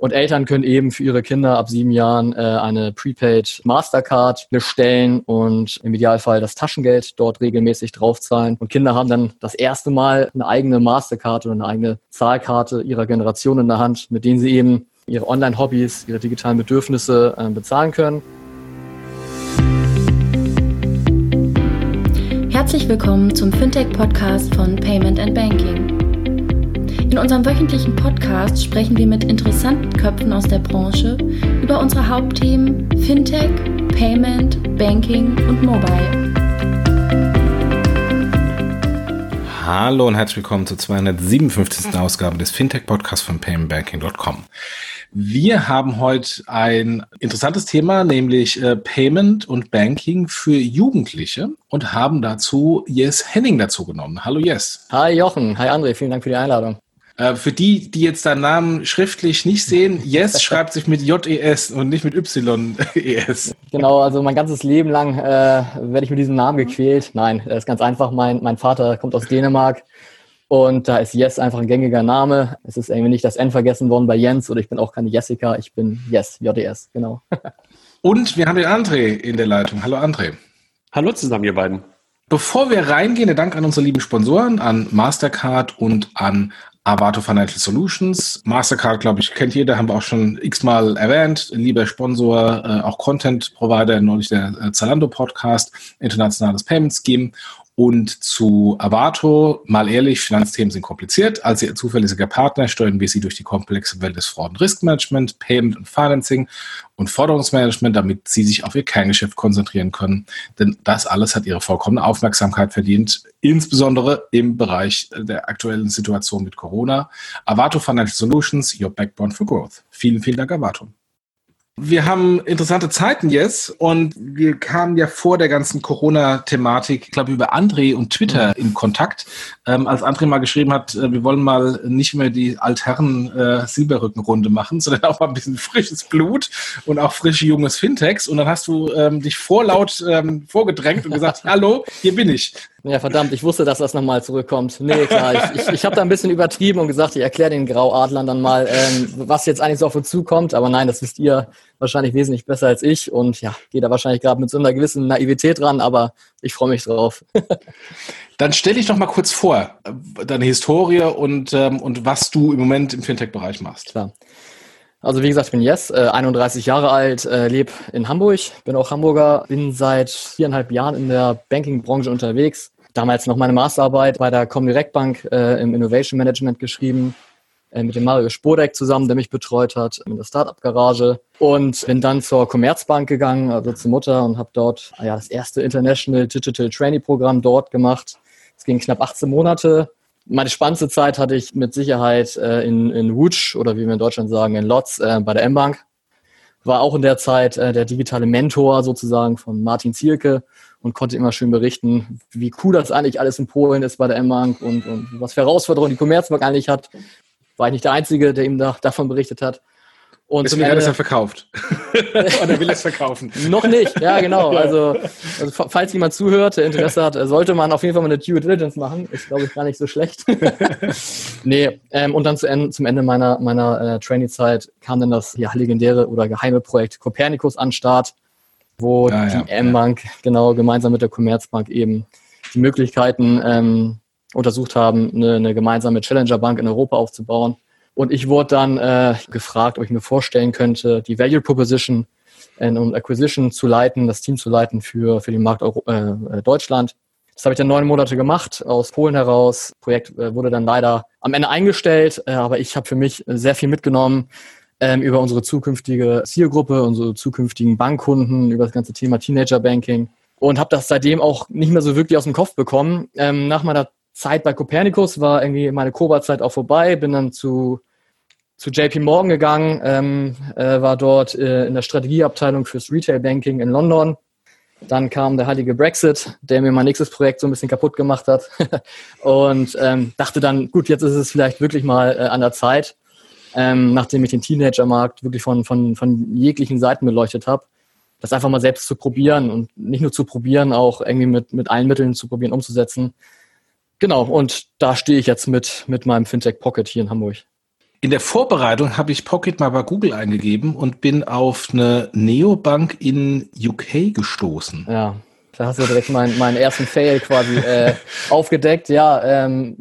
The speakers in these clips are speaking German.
Und Eltern können eben für ihre Kinder ab sieben Jahren äh, eine Prepaid Mastercard bestellen und im Idealfall das Taschengeld dort regelmäßig draufzahlen. Und Kinder haben dann das erste Mal eine eigene Mastercard oder eine eigene Zahlkarte ihrer Generation in der Hand, mit denen sie eben ihre Online-Hobbys, ihre digitalen Bedürfnisse äh, bezahlen können. Herzlich willkommen zum Fintech-Podcast von Payment and Banking. In unserem wöchentlichen Podcast sprechen wir mit interessanten Köpfen aus der Branche über unsere Hauptthemen Fintech, Payment, Banking und Mobile. Hallo und herzlich willkommen zur 257. Ausgabe des Fintech-Podcasts von paymentbanking.com. Wir haben heute ein interessantes Thema, nämlich äh, Payment und Banking für Jugendliche und haben dazu Yes Henning dazu genommen. Hallo Yes. Hi Jochen, hi André, vielen Dank für die Einladung. Äh, für die, die jetzt deinen Namen schriftlich nicht sehen, Yes schreibt sich mit J-E-S und nicht mit Y-E-S. Genau, also mein ganzes Leben lang äh, werde ich mit diesem Namen gequält. Nein, das ist ganz einfach. Mein, mein Vater kommt aus Dänemark und da ist Yes einfach ein gängiger Name. Es ist irgendwie nicht das N vergessen worden bei Jens oder ich bin auch keine Jessica, ich bin Yes, J-E-S, genau. Und wir haben den André in der Leitung. Hallo André. Hallo zusammen, ihr beiden. Bevor wir reingehen, der Dank an unsere lieben Sponsoren, an Mastercard und an Avato Financial Solutions. Mastercard, glaube ich, kennt jeder, haben wir auch schon x-mal erwähnt. Lieber Sponsor, äh, auch Content Provider, neulich der äh, Zalando Podcast, internationales Payment Scheme. Und zu Avato, mal ehrlich, Finanzthemen sind kompliziert. Als Ihr zuverlässiger Partner steuern wir Sie durch die komplexe Welt des Fraud- und Riskmanagement, Payment und Financing und Forderungsmanagement, damit Sie sich auf Ihr Kerngeschäft konzentrieren können. Denn das alles hat Ihre vollkommene Aufmerksamkeit verdient, insbesondere im Bereich der aktuellen Situation mit Corona. Avato Financial Solutions, your backbone for growth. Vielen, vielen Dank, Avato. Wir haben interessante Zeiten jetzt und wir kamen ja vor der ganzen Corona-Thematik, ich glaube, über André und Twitter mhm. in Kontakt. Ähm, als André mal geschrieben hat, äh, wir wollen mal nicht mehr die altherren äh, Silberrückenrunde machen, sondern auch mal ein bisschen frisches Blut und auch frische junges Fintechs. Und dann hast du ähm, dich vorlaut ähm, vorgedrängt und gesagt, hallo, hier bin ich. Ja, verdammt, ich wusste, dass das nochmal zurückkommt. Nee, klar, ich, ich, ich habe da ein bisschen übertrieben und gesagt, ich erkläre den Grauadlern dann mal, ähm, was jetzt eigentlich so auf uns zukommt. Aber nein, das wisst ihr wahrscheinlich wesentlich besser als ich und ja, gehe da wahrscheinlich gerade mit so einer gewissen Naivität dran, aber ich freue mich drauf. dann stell dich doch mal kurz vor, deine Historie und, ähm, und was du im Moment im Fintech-Bereich machst. Klar. Also wie gesagt, ich bin Jess, äh, 31 Jahre alt, äh, lebe in Hamburg, bin auch Hamburger, bin seit viereinhalb Jahren in der Banking-Branche unterwegs. Damals noch meine Masterarbeit bei der Comdirect Bank äh, im Innovation Management geschrieben, äh, mit dem Mario Spodek zusammen, der mich betreut hat, in der Startup-Garage. Und bin dann zur Commerzbank gegangen, also zur Mutter, und habe dort ja, das erste International Digital Trainee Programm dort gemacht. Es ging knapp 18 Monate meine spannendste Zeit hatte ich mit Sicherheit äh, in, in Wutsch oder wie wir in Deutschland sagen, in Lotz äh, bei der M-Bank. War auch in der Zeit äh, der digitale Mentor sozusagen von Martin Zielke und konnte immer schön berichten, wie cool das eigentlich alles in Polen ist bei der M-Bank und, und was für Herausforderungen die Commerzbank eigentlich hat. War ich nicht der Einzige, der ihm da, davon berichtet hat. Und Deswegen hat er es ja verkauft. Oder will es verkaufen? Noch nicht, ja genau. Also, also, falls jemand zuhört, der Interesse hat, sollte man auf jeden Fall mal eine Due Diligence machen. Ist, glaube ich, gar nicht so schlecht. nee, ähm, und dann zu Ende, zum Ende meiner, meiner äh, Trainee-Zeit kam dann das ja, legendäre oder geheime Projekt Copernicus an Start, wo ah, die ja, M-Bank ja. genau gemeinsam mit der Commerzbank eben die Möglichkeiten ähm, untersucht haben, eine, eine gemeinsame Challenger-Bank in Europa aufzubauen und ich wurde dann äh, gefragt, ob ich mir vorstellen könnte, die Value Proposition und Acquisition zu leiten, das Team zu leiten für, für den Markt Euro, äh, äh, Deutschland. Das habe ich dann neun Monate gemacht, aus Polen heraus. Das Projekt äh, wurde dann leider am Ende eingestellt, äh, aber ich habe für mich sehr viel mitgenommen ähm, über unsere zukünftige Zielgruppe, unsere zukünftigen Bankkunden, über das ganze Thema Teenager Banking und habe das seitdem auch nicht mehr so wirklich aus dem Kopf bekommen. Ähm, nach meiner Zeit bei Copernicus war irgendwie meine Koba-Zeit auch vorbei, bin dann zu zu JP Morgan gegangen, ähm, äh, war dort äh, in der Strategieabteilung fürs Retail Banking in London. Dann kam der heilige Brexit, der mir mein nächstes Projekt so ein bisschen kaputt gemacht hat. und ähm, dachte dann, gut, jetzt ist es vielleicht wirklich mal äh, an der Zeit, ähm, nachdem ich den Teenager-Markt wirklich von, von, von jeglichen Seiten beleuchtet habe, das einfach mal selbst zu probieren und nicht nur zu probieren, auch irgendwie mit, mit allen Mitteln zu probieren umzusetzen. Genau, und da stehe ich jetzt mit, mit meinem Fintech Pocket hier in Hamburg. In der Vorbereitung habe ich Pocket mal bei Google eingegeben und bin auf eine Neobank in UK gestoßen. Ja, da hast du direkt meinen, meinen ersten Fail quasi äh, aufgedeckt. Ja, ähm,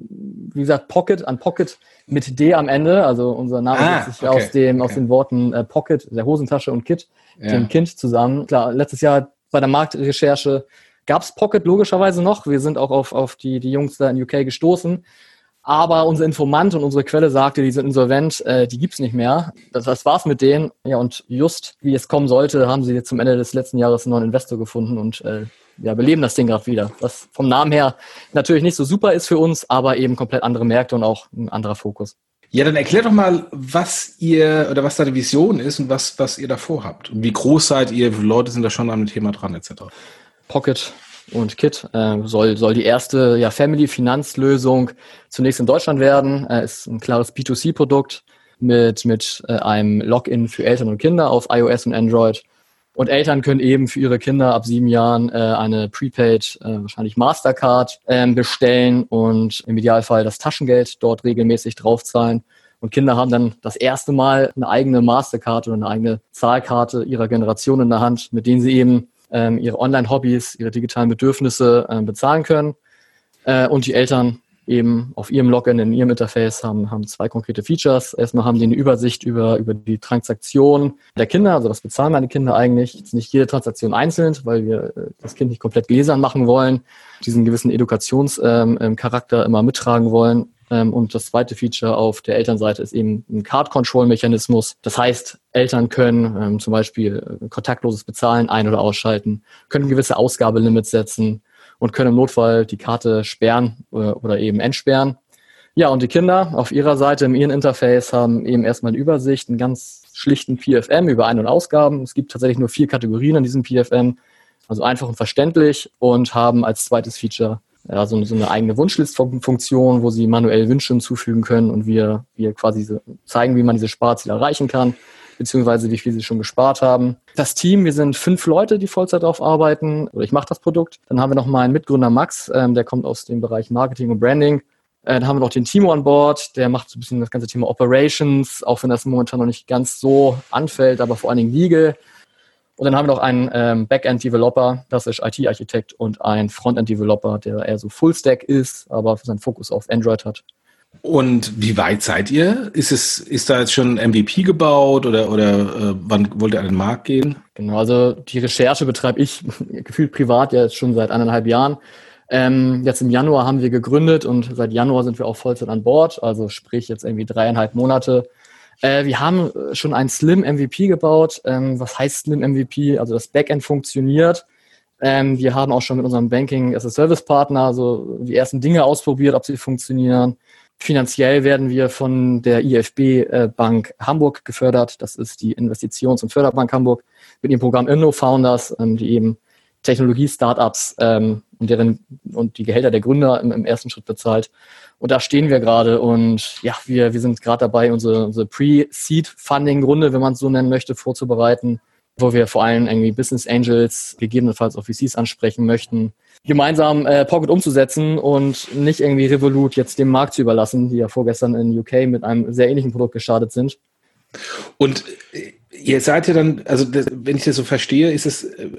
wie gesagt, Pocket an Pocket mit D am Ende. Also unser Name ah, setzt sich okay, aus, dem, okay. aus den Worten äh, Pocket, der Hosentasche und Kit, ja. dem Kind zusammen. Klar, letztes Jahr bei der Marktrecherche gab es Pocket logischerweise noch. Wir sind auch auf, auf die, die Jungs da in UK gestoßen. Aber unser Informant und unsere Quelle sagte, die sind insolvent, äh, die gibt's nicht mehr. Das, das war's mit denen. Ja, und just wie es kommen sollte, haben sie jetzt zum Ende des letzten Jahres einen neuen Investor gefunden und äh, ja, beleben das Ding gerade wieder. Was vom Namen her natürlich nicht so super ist für uns, aber eben komplett andere Märkte und auch ein anderer Fokus. Ja, dann erklär doch mal, was ihr oder was deine Vision ist und was, was ihr da vorhabt. Und wie groß seid ihr, wie viele Leute sind da schon an dem Thema dran, etc. Pocket und Kit äh, soll, soll die erste ja, Family-Finanzlösung zunächst in Deutschland werden. Äh, ist ein klares B2C-Produkt mit, mit äh, einem Login für Eltern und Kinder auf iOS und Android. Und Eltern können eben für ihre Kinder ab sieben Jahren äh, eine Prepaid, äh, wahrscheinlich Mastercard, äh, bestellen und im Idealfall das Taschengeld dort regelmäßig draufzahlen. Und Kinder haben dann das erste Mal eine eigene Mastercard oder eine eigene Zahlkarte ihrer Generation in der Hand, mit denen sie eben ähm, ihre Online-Hobbys, ihre digitalen Bedürfnisse äh, bezahlen können. Äh, und die Eltern eben auf ihrem Login, in ihrem Interface haben, haben zwei konkrete Features. Erstmal haben die eine Übersicht über, über die Transaktion der Kinder, also was bezahlen meine Kinder eigentlich. Jetzt nicht jede Transaktion einzeln, weil wir äh, das Kind nicht komplett gläsern machen wollen, diesen gewissen Edukationscharakter ähm, ähm immer mittragen wollen. Ähm, und das zweite Feature auf der Elternseite ist eben ein Card-Control-Mechanismus. Das heißt, Eltern können ähm, zum Beispiel äh, kontaktloses Bezahlen ein- oder ausschalten, können gewisse Ausgabelimits setzen und können im Notfall die Karte sperren äh, oder eben entsperren. Ja, und die Kinder auf ihrer Seite im ihren Interface haben eben erstmal eine Übersicht, einen ganz schlichten PFM über Ein- und Ausgaben. Es gibt tatsächlich nur vier Kategorien in diesem PFM, also einfach und verständlich und haben als zweites Feature ja, so, so eine eigene Wunschlistfunktion, wo sie manuell Wünsche hinzufügen können und wir, wir quasi zeigen, wie man diese Sparziele erreichen kann, beziehungsweise wie viel sie schon gespart haben. Das Team, wir sind fünf Leute, die Vollzeit darauf arbeiten, oder ich mache das Produkt. Dann haben wir noch mal einen Mitgründer Max, ähm, der kommt aus dem Bereich Marketing und Branding. Äh, dann haben wir noch den Timo an Bord, der macht so ein bisschen das ganze Thema Operations, auch wenn das momentan noch nicht ganz so anfällt, aber vor allen Dingen Legal. Und dann haben wir noch einen ähm, Backend-Developer, das ist IT-Architekt und ein Frontend-Developer, der eher so Full-Stack ist, aber seinen Fokus auf Android hat. Und wie weit seid ihr? Ist es, ist da jetzt schon ein MVP gebaut oder, oder äh, wann wollt ihr an den Markt gehen? Genau, also die Recherche betreibe ich gefühlt privat ja jetzt schon seit eineinhalb Jahren. Ähm, jetzt im Januar haben wir gegründet und seit Januar sind wir auch Vollzeit an Bord, also sprich jetzt irgendwie dreieinhalb Monate äh, wir haben äh, schon ein Slim MVP gebaut. Ähm, was heißt Slim MVP? Also das Backend funktioniert. Ähm, wir haben auch schon mit unserem Banking as a Service Partner so die ersten Dinge ausprobiert, ob sie funktionieren. Finanziell werden wir von der IFB äh, Bank Hamburg gefördert. Das ist die Investitions- und Förderbank Hamburg mit ihrem Programm Inno Founders, ähm, die eben Technologie-Startups ähm, und deren und die Gehälter der Gründer im, im ersten Schritt bezahlt. Und da stehen wir gerade und ja, wir, wir sind gerade dabei, unsere, unsere Pre-Seed-Funding-Runde, wenn man es so nennen möchte, vorzubereiten, wo wir vor allem irgendwie Business Angels, gegebenenfalls auch VCs ansprechen möchten, gemeinsam äh, Pocket umzusetzen und nicht irgendwie Revolut jetzt dem Markt zu überlassen, die ja vorgestern in UK mit einem sehr ähnlichen Produkt gestartet sind. Und Ihr seid ja dann, also das, wenn ich das so verstehe, ist es äh,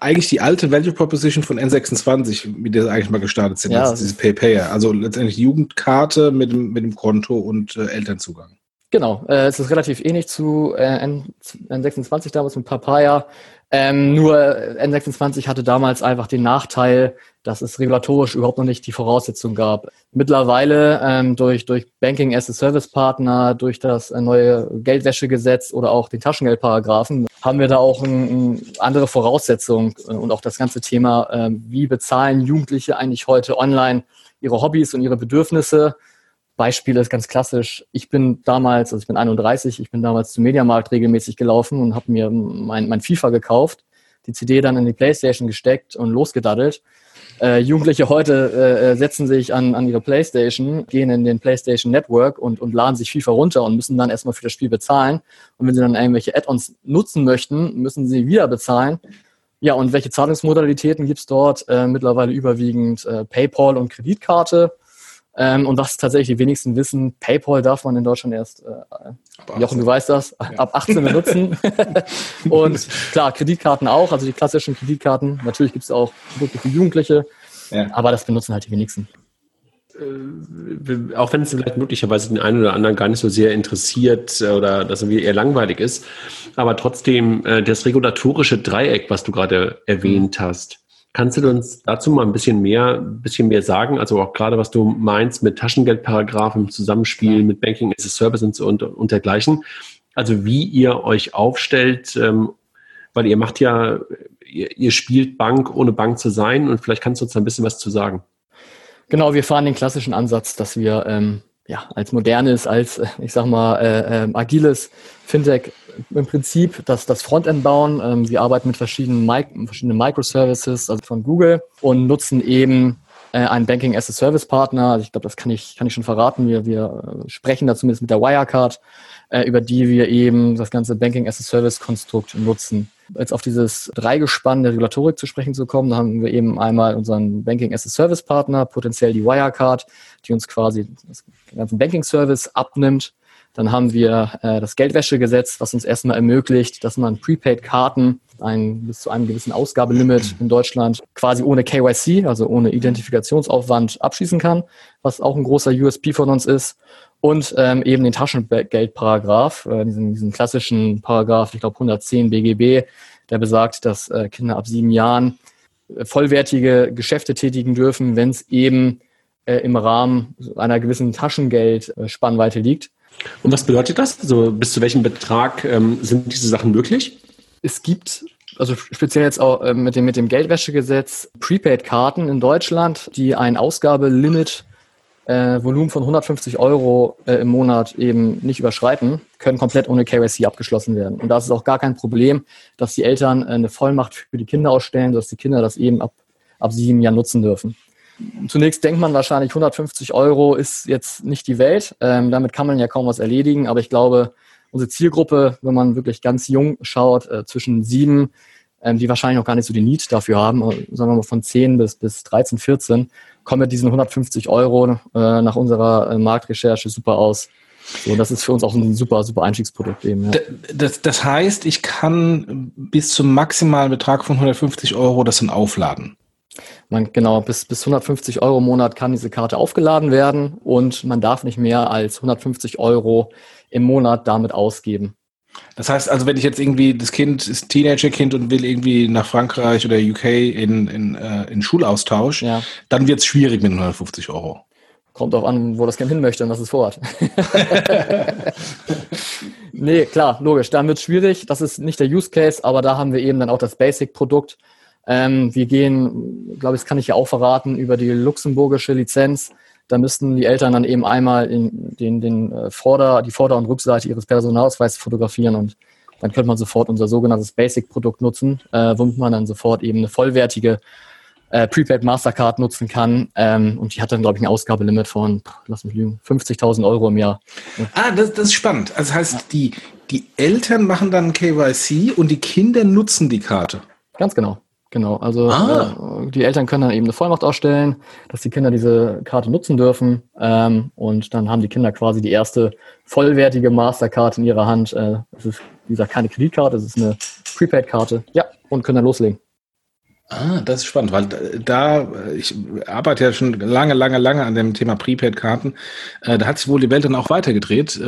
eigentlich die alte Value Proposition von N26, mit der sie eigentlich mal gestartet sind, ja, also dieses PayPayer. Also letztendlich Jugendkarte mit dem, mit dem Konto und äh, Elternzugang. Genau, äh, es ist relativ ähnlich zu äh, N, N26 damals mit Papaya. Ähm, nur N26 hatte damals einfach den Nachteil, dass es regulatorisch überhaupt noch nicht die Voraussetzung gab. Mittlerweile ähm, durch, durch Banking as a Service Partner, durch das äh, neue Geldwäschegesetz oder auch den Taschengeldparagraphen haben wir da auch eine ein andere Voraussetzung äh, und auch das ganze Thema, äh, wie bezahlen Jugendliche eigentlich heute online ihre Hobbys und ihre Bedürfnisse. Beispiel ist ganz klassisch. Ich bin damals, also ich bin 31, ich bin damals zum Mediamarkt regelmäßig gelaufen und habe mir mein, mein FIFA gekauft, die CD dann in die Playstation gesteckt und losgedaddelt. Äh, Jugendliche heute äh, äh, setzen sich an, an ihre Playstation, gehen in den Playstation Network und, und laden sich FIFA runter und müssen dann erstmal für das Spiel bezahlen. Und wenn sie dann irgendwelche Add-ons nutzen möchten, müssen sie wieder bezahlen. Ja, und welche Zahlungsmodalitäten gibt's dort? Äh, mittlerweile überwiegend äh, PayPal und Kreditkarte. Ähm, und was tatsächlich die wenigsten wissen, PayPal darf man in Deutschland erst, äh, Jochen, du weißt das, ja. ab 18 benutzen. und klar, Kreditkarten auch, also die klassischen Kreditkarten. Natürlich gibt es auch Produkte für Jugendliche, ja. aber das benutzen halt die wenigsten. Äh, auch wenn es vielleicht möglicherweise den einen oder anderen gar nicht so sehr interessiert äh, oder dass er eher langweilig ist, aber trotzdem äh, das regulatorische Dreieck, was du gerade erwähnt hast, Kannst du uns dazu mal ein bisschen mehr, ein bisschen mehr sagen? Also auch gerade, was du meinst mit Taschengeldparagraphen im Zusammenspiel mit Banking as a Service und, und, und dergleichen. Also wie ihr euch aufstellt, ähm, weil ihr macht ja, ihr, ihr spielt Bank, ohne Bank zu sein und vielleicht kannst du uns ein bisschen was zu sagen. Genau, wir fahren den klassischen Ansatz, dass wir ähm, ja, als modernes, als, ich sag mal, äh, äh, agiles Fintech im Prinzip das, das Frontend bauen. Ähm, wir arbeiten mit verschiedenen, Mi verschiedenen Microservices, also von Google, und nutzen eben äh, einen Banking as a Service Partner. Also ich glaube, das kann ich, kann ich schon verraten. Wir, wir äh, sprechen da zumindest mit der Wirecard, äh, über die wir eben das ganze Banking as a Service Konstrukt nutzen. Jetzt auf dieses Dreigespann der Regulatorik zu sprechen zu kommen, da haben wir eben einmal unseren Banking as a Service Partner, potenziell die Wirecard, die uns quasi den ganzen Banking Service abnimmt. Dann haben wir äh, das Geldwäschegesetz, was uns erstmal ermöglicht, dass man Prepaid-Karten ein, bis zu einem gewissen Ausgabelimit in Deutschland quasi ohne KYC, also ohne Identifikationsaufwand abschließen kann, was auch ein großer USP von uns ist. Und ähm, eben den Taschengeldparagraph, äh, diesen, diesen klassischen Paragraph, ich glaube 110 BGB, der besagt, dass äh, Kinder ab sieben Jahren äh, vollwertige Geschäfte tätigen dürfen, wenn es eben äh, im Rahmen einer gewissen Taschengeldspannweite liegt. Und was bedeutet das? Also bis zu welchem Betrag ähm, sind diese Sachen möglich? Es gibt, also speziell jetzt auch äh, mit dem, mit dem Geldwäschegesetz, Prepaid-Karten in Deutschland, die ein Ausgabelimit äh, Volumen von 150 Euro äh, im Monat eben nicht überschreiten, können komplett ohne KYC abgeschlossen werden. Und da ist es auch gar kein Problem, dass die Eltern äh, eine Vollmacht für die Kinder ausstellen, dass die Kinder das eben ab, ab sieben Jahren nutzen dürfen. Zunächst denkt man wahrscheinlich, 150 Euro ist jetzt nicht die Welt. Ähm, damit kann man ja kaum was erledigen. Aber ich glaube, unsere Zielgruppe, wenn man wirklich ganz jung schaut, äh, zwischen sieben, ähm, die wahrscheinlich noch gar nicht so den Need dafür haben, äh, mal von 10 bis, bis 13, 14, kommen mit diesen 150 Euro äh, nach unserer äh, Marktrecherche super aus. So, das ist für uns auch ein super, super Einstiegsprodukt eben. Ja. Das, das heißt, ich kann bis zum maximalen Betrag von 150 Euro das dann aufladen. Man, genau, bis, bis 150 Euro im Monat kann diese Karte aufgeladen werden und man darf nicht mehr als 150 Euro im Monat damit ausgeben. Das heißt also, wenn ich jetzt irgendwie, das Kind ist Teenagerkind und will irgendwie nach Frankreich oder UK in, in, äh, in Schulaustausch, ja. dann wird es schwierig mit 150 Euro. Kommt auch an, wo das Kind hin möchte und was es vorhat. nee, klar, logisch. Dann wird es schwierig. Das ist nicht der Use Case, aber da haben wir eben dann auch das Basic-Produkt, ähm, wir gehen, glaube ich, das kann ich ja auch verraten, über die luxemburgische Lizenz. Da müssten die Eltern dann eben einmal in den, den äh, Vorder-, die Vorder- und Rückseite ihres Personalausweises fotografieren und dann könnte man sofort unser sogenanntes Basic-Produkt nutzen, äh, womit man dann sofort eben eine vollwertige äh, Prepaid Mastercard nutzen kann. Ähm, und die hat dann, glaube ich, ein Ausgabelimit von, lass mich lügen, 50.000 Euro im Jahr. Ah, das, das ist spannend. Also das heißt, ja. die, die Eltern machen dann KYC und die Kinder nutzen die Karte. Ganz genau. Genau, also ah. äh, die Eltern können dann eben eine Vollmacht ausstellen, dass die Kinder diese Karte nutzen dürfen. Ähm, und dann haben die Kinder quasi die erste vollwertige Mastercard in ihrer Hand. Äh, das ist, wie gesagt, keine Kreditkarte, das ist eine Prepaid-Karte. Ja, und können dann loslegen. Ah, das ist spannend, weil da, ich arbeite ja schon lange, lange, lange an dem Thema Prepaid-Karten. Äh, da hat sich wohl die Welt dann auch weitergedreht.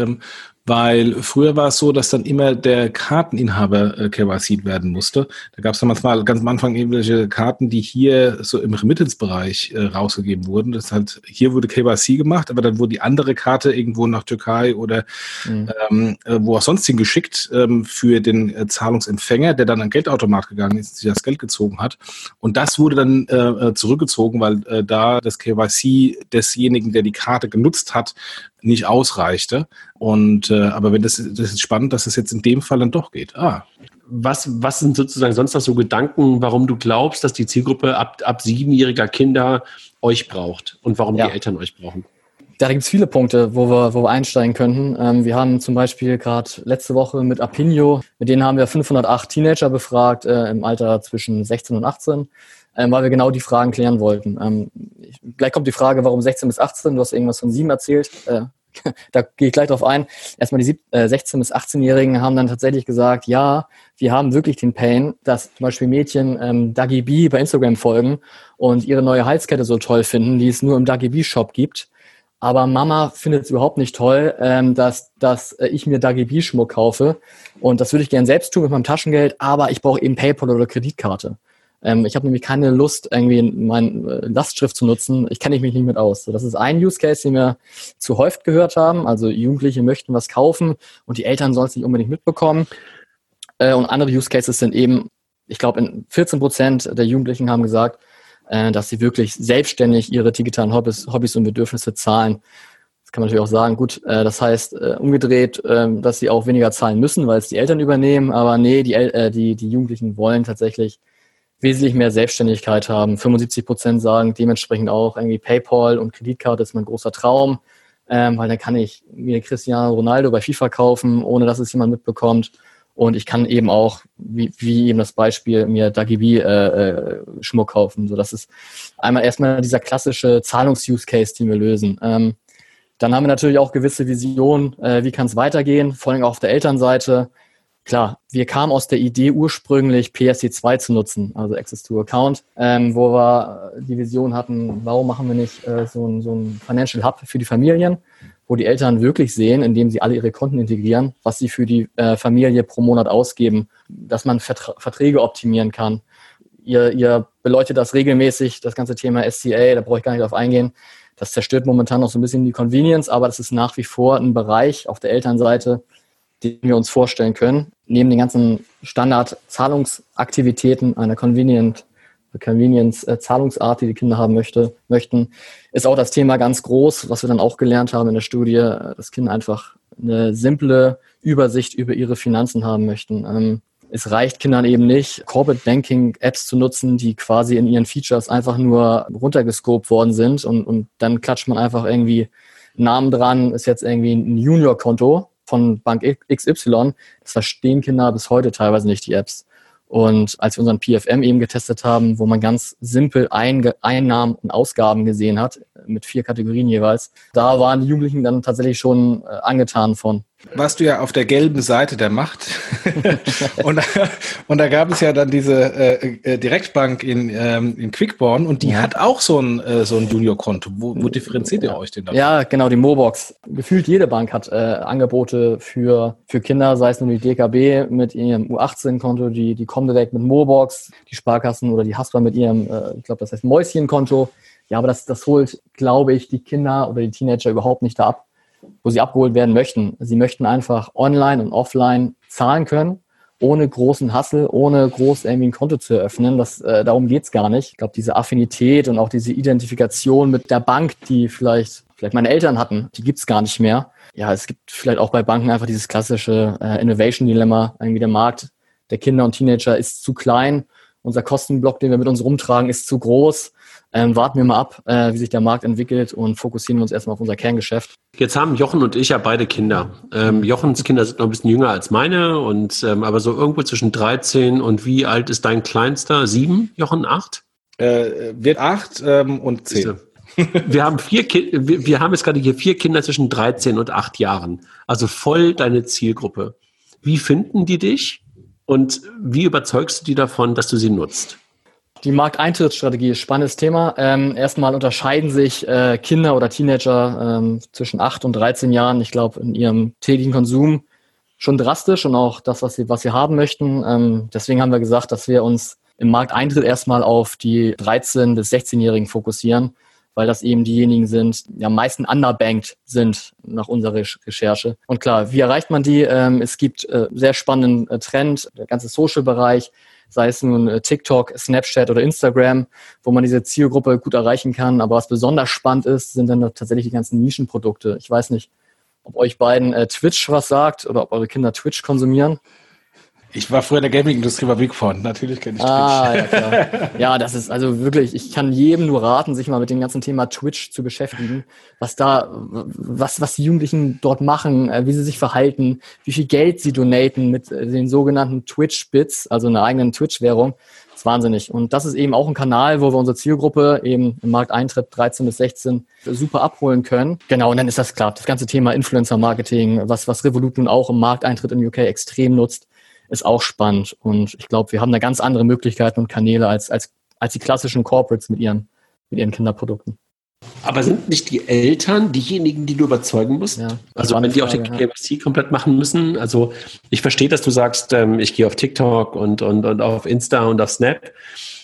Weil früher war es so, dass dann immer der Karteninhaber äh, KYC werden musste. Da gab es dann manchmal ganz am Anfang irgendwelche Karten, die hier so im Remittance-Bereich äh, rausgegeben wurden. Das halt, hier wurde KYC gemacht, aber dann wurde die andere Karte irgendwo nach Türkei oder mhm. ähm, äh, wo auch sonst hingeschickt ähm, für den äh, Zahlungsempfänger, der dann an Geldautomat gegangen ist, sich das Geld gezogen hat. Und das wurde dann äh, äh zurückgezogen, weil äh, da das KYC desjenigen, der die Karte genutzt hat, nicht ausreichte. Und äh, aber wenn das, das ist spannend, dass es jetzt in dem Fall dann doch geht. Ah. Was, was sind sozusagen sonst noch so Gedanken, warum du glaubst, dass die Zielgruppe ab, ab siebenjähriger Kinder euch braucht und warum ja. die Eltern euch brauchen? Da gibt es viele Punkte, wo wir, wo wir einsteigen könnten. Ähm, wir haben zum Beispiel gerade letzte Woche mit Apinio, mit denen haben wir 508 Teenager befragt äh, im Alter zwischen 16 und 18 ähm, weil wir genau die Fragen klären wollten. Ähm, ich, gleich kommt die Frage, warum 16 bis 18? Du hast irgendwas von 7 erzählt. Äh, da gehe ich gleich drauf ein. Erstmal die 16- bis 18-Jährigen haben dann tatsächlich gesagt, ja, wir haben wirklich den Pain, dass zum Beispiel Mädchen ähm, Dagi B bei Instagram folgen und ihre neue Halskette so toll finden, die es nur im Dagi B-Shop gibt. Aber Mama findet es überhaupt nicht toll, ähm, dass, dass äh, ich mir Dagi B-Schmuck kaufe. Und das würde ich gern selbst tun mit meinem Taschengeld, aber ich brauche eben PayPal oder Kreditkarte. Ähm, ich habe nämlich keine Lust, irgendwie meine äh, Lastschrift zu nutzen. Ich kenne mich nicht mit aus. So, das ist ein Use Case, den wir zu häufig gehört haben. Also Jugendliche möchten was kaufen und die Eltern sollen es nicht unbedingt mitbekommen. Äh, und andere Use Cases sind eben, ich glaube, 14 Prozent der Jugendlichen haben gesagt, äh, dass sie wirklich selbstständig ihre digitalen Hobbys, Hobbys und Bedürfnisse zahlen. Das kann man natürlich auch sagen, gut, äh, das heißt äh, umgedreht, äh, dass sie auch weniger zahlen müssen, weil es die Eltern übernehmen, aber nee, die, äh, die, die Jugendlichen wollen tatsächlich wesentlich mehr Selbstständigkeit haben. 75 Prozent sagen dementsprechend auch irgendwie PayPal und Kreditkarte ist mein großer Traum, ähm, weil dann kann ich mir Cristiano Ronaldo bei FIFA kaufen, ohne dass es jemand mitbekommt. Und ich kann eben auch, wie, wie eben das Beispiel, mir Dagibi äh, äh, Schmuck kaufen. So, das ist einmal erstmal dieser klassische Zahlungs-Use-Case, den wir lösen. Ähm, dann haben wir natürlich auch gewisse Visionen, äh, wie kann es weitergehen, vor allem auch auf der Elternseite klar, wir kamen aus der Idee ursprünglich PSD2 zu nutzen, also Access to Account, ähm, wo wir die Vision hatten, warum machen wir nicht äh, so, ein, so ein Financial Hub für die Familien, wo die Eltern wirklich sehen, indem sie alle ihre Konten integrieren, was sie für die äh, Familie pro Monat ausgeben, dass man Vertra Verträge optimieren kann. Ihr, ihr beleuchtet das regelmäßig, das ganze Thema SCA, da brauche ich gar nicht drauf eingehen. Das zerstört momentan noch so ein bisschen die Convenience, aber das ist nach wie vor ein Bereich auf der Elternseite, den wir uns vorstellen können. Neben den ganzen Standard-Zahlungsaktivitäten einer Convenience-Zahlungsart, die die Kinder haben möchte, möchten, ist auch das Thema ganz groß, was wir dann auch gelernt haben in der Studie, dass Kinder einfach eine simple Übersicht über ihre Finanzen haben möchten. Ähm, es reicht Kindern eben nicht, Corporate Banking Apps zu nutzen, die quasi in ihren Features einfach nur runtergescoped worden sind und, und dann klatscht man einfach irgendwie Namen dran, ist jetzt irgendwie ein Junior-Konto von Bank XY, das verstehen Kinder bis heute teilweise nicht, die Apps. Und als wir unseren PFM eben getestet haben, wo man ganz simpel Einnahmen und Ausgaben gesehen hat, mit vier Kategorien jeweils, da waren die Jugendlichen dann tatsächlich schon äh, angetan von warst du ja auf der gelben Seite der Macht. und, und da gab es ja dann diese äh, äh, Direktbank in, ähm, in Quickborn und die ja. hat auch so ein, äh, so ein Junior-Konto. Wo, wo differenziert ihr euch denn da? Ja, genau, die Mobox. Gefühlt jede Bank hat äh, Angebote für, für Kinder, sei es nur die DKB mit ihrem U18-Konto, die, die kommen direkt mit Mobox, die Sparkassen oder die Haspa mit ihrem, äh, ich glaube, das heißt Mäuschen-Konto. Ja, aber das, das holt, glaube ich, die Kinder oder die Teenager überhaupt nicht da ab wo sie abgeholt werden möchten. Sie möchten einfach online und offline zahlen können, ohne großen Hassel, ohne groß irgendwie ein Konto zu eröffnen. Das, äh, darum geht's gar nicht. Ich glaube, diese Affinität und auch diese Identifikation mit der Bank, die vielleicht, vielleicht meine Eltern hatten, die gibt's gar nicht mehr. Ja, es gibt vielleicht auch bei Banken einfach dieses klassische äh, Innovation-Dilemma. Irgendwie der Markt der Kinder und Teenager ist zu klein. Unser Kostenblock, den wir mit uns rumtragen, ist zu groß ähm, warten wir mal ab, äh, wie sich der Markt entwickelt und fokussieren wir uns erstmal auf unser Kerngeschäft. Jetzt haben Jochen und ich ja beide Kinder. Ähm, Jochens Kinder sind noch ein bisschen jünger als meine und ähm, aber so irgendwo zwischen 13 und wie alt ist dein Kleinster? Sieben? Jochen, acht? Äh, wird acht ähm, und zehn. Wir haben vier Ki wir, wir haben jetzt gerade hier vier Kinder zwischen 13 und acht Jahren. Also voll deine Zielgruppe. Wie finden die dich? Und wie überzeugst du die davon, dass du sie nutzt? Die Markteintrittsstrategie ist spannendes Thema. Ähm, erstmal unterscheiden sich äh, Kinder oder Teenager ähm, zwischen 8 und 13 Jahren, ich glaube, in ihrem täglichen Konsum schon drastisch und auch das, was sie, was sie haben möchten. Ähm, deswegen haben wir gesagt, dass wir uns im Markteintritt erstmal auf die 13- bis 16-Jährigen fokussieren, weil das eben diejenigen sind, die am meisten underbanked sind nach unserer Recherche. Und klar, wie erreicht man die? Ähm, es gibt äh, sehr spannenden äh, Trend, der ganze Social-Bereich, sei es nun äh, TikTok, Snapchat oder Instagram, wo man diese Zielgruppe gut erreichen kann. Aber was besonders spannend ist, sind dann tatsächlich die ganzen Nischenprodukte. Ich weiß nicht, ob euch beiden äh, Twitch was sagt oder ob eure Kinder Twitch konsumieren. Ich war früher in der Gaming-Industrie bei Big Font, natürlich kenne ich Twitch. Ah, ja, klar. ja, das ist also wirklich, ich kann jedem nur raten, sich mal mit dem ganzen Thema Twitch zu beschäftigen, was da, was, was die Jugendlichen dort machen, äh, wie sie sich verhalten, wie viel Geld sie donaten mit äh, den sogenannten Twitch-Bits, also einer eigenen Twitch-Währung. Das ist wahnsinnig. Und das ist eben auch ein Kanal, wo wir unsere Zielgruppe eben im Markteintritt 13 bis 16 super abholen können. Genau, und dann ist das klar. Das ganze Thema Influencer-Marketing, was, was Revolut nun auch im Markteintritt in UK extrem nutzt, ist auch spannend. Und ich glaube, wir haben da ganz andere Möglichkeiten und Kanäle als, als, als die klassischen Corporates mit ihren, mit ihren Kinderprodukten. Aber sind nicht die Eltern diejenigen, die du überzeugen musst? Ja, also wenn die auch den KFC ja. komplett machen müssen. Also ich verstehe, dass du sagst, ähm, ich gehe auf TikTok und, und, und auf Insta und auf Snap